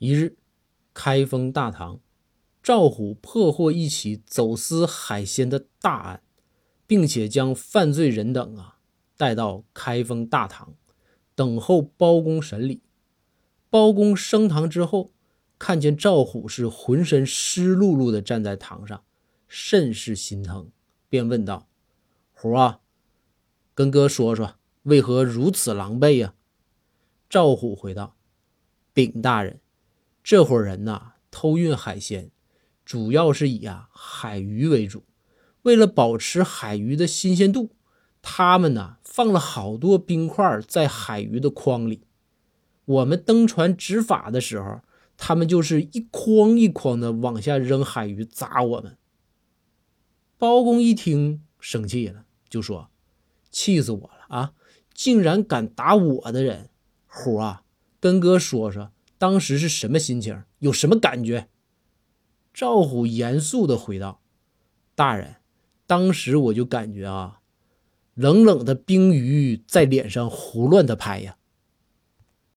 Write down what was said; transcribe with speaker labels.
Speaker 1: 一日，开封大堂，赵虎破获一起走私海鲜的大案，并且将犯罪人等啊带到开封大堂，等候包公审理。包公升堂之后，看见赵虎是浑身湿漉漉的站在堂上，甚是心疼，便问道：“虎啊，跟哥说说，为何如此狼狈呀？”赵虎回道：“禀大人，这伙人呐，偷运海鲜，主要是以啊海鱼为主。为了保持海鱼的新鲜度，他们呢放了好多冰块在海鱼的筐里。我们登船执法的时候，他们就是一筐一筐的往下扔海鱼砸我们。”包公一听生气了，就说：“气死我了啊！竟然敢打我的人！”虎啊，跟哥说说，当时是什么心情，有什么感觉？赵虎严肃的回道：“大人，当时我就感觉啊，冷冷的冰雨在脸上胡乱的拍呀。”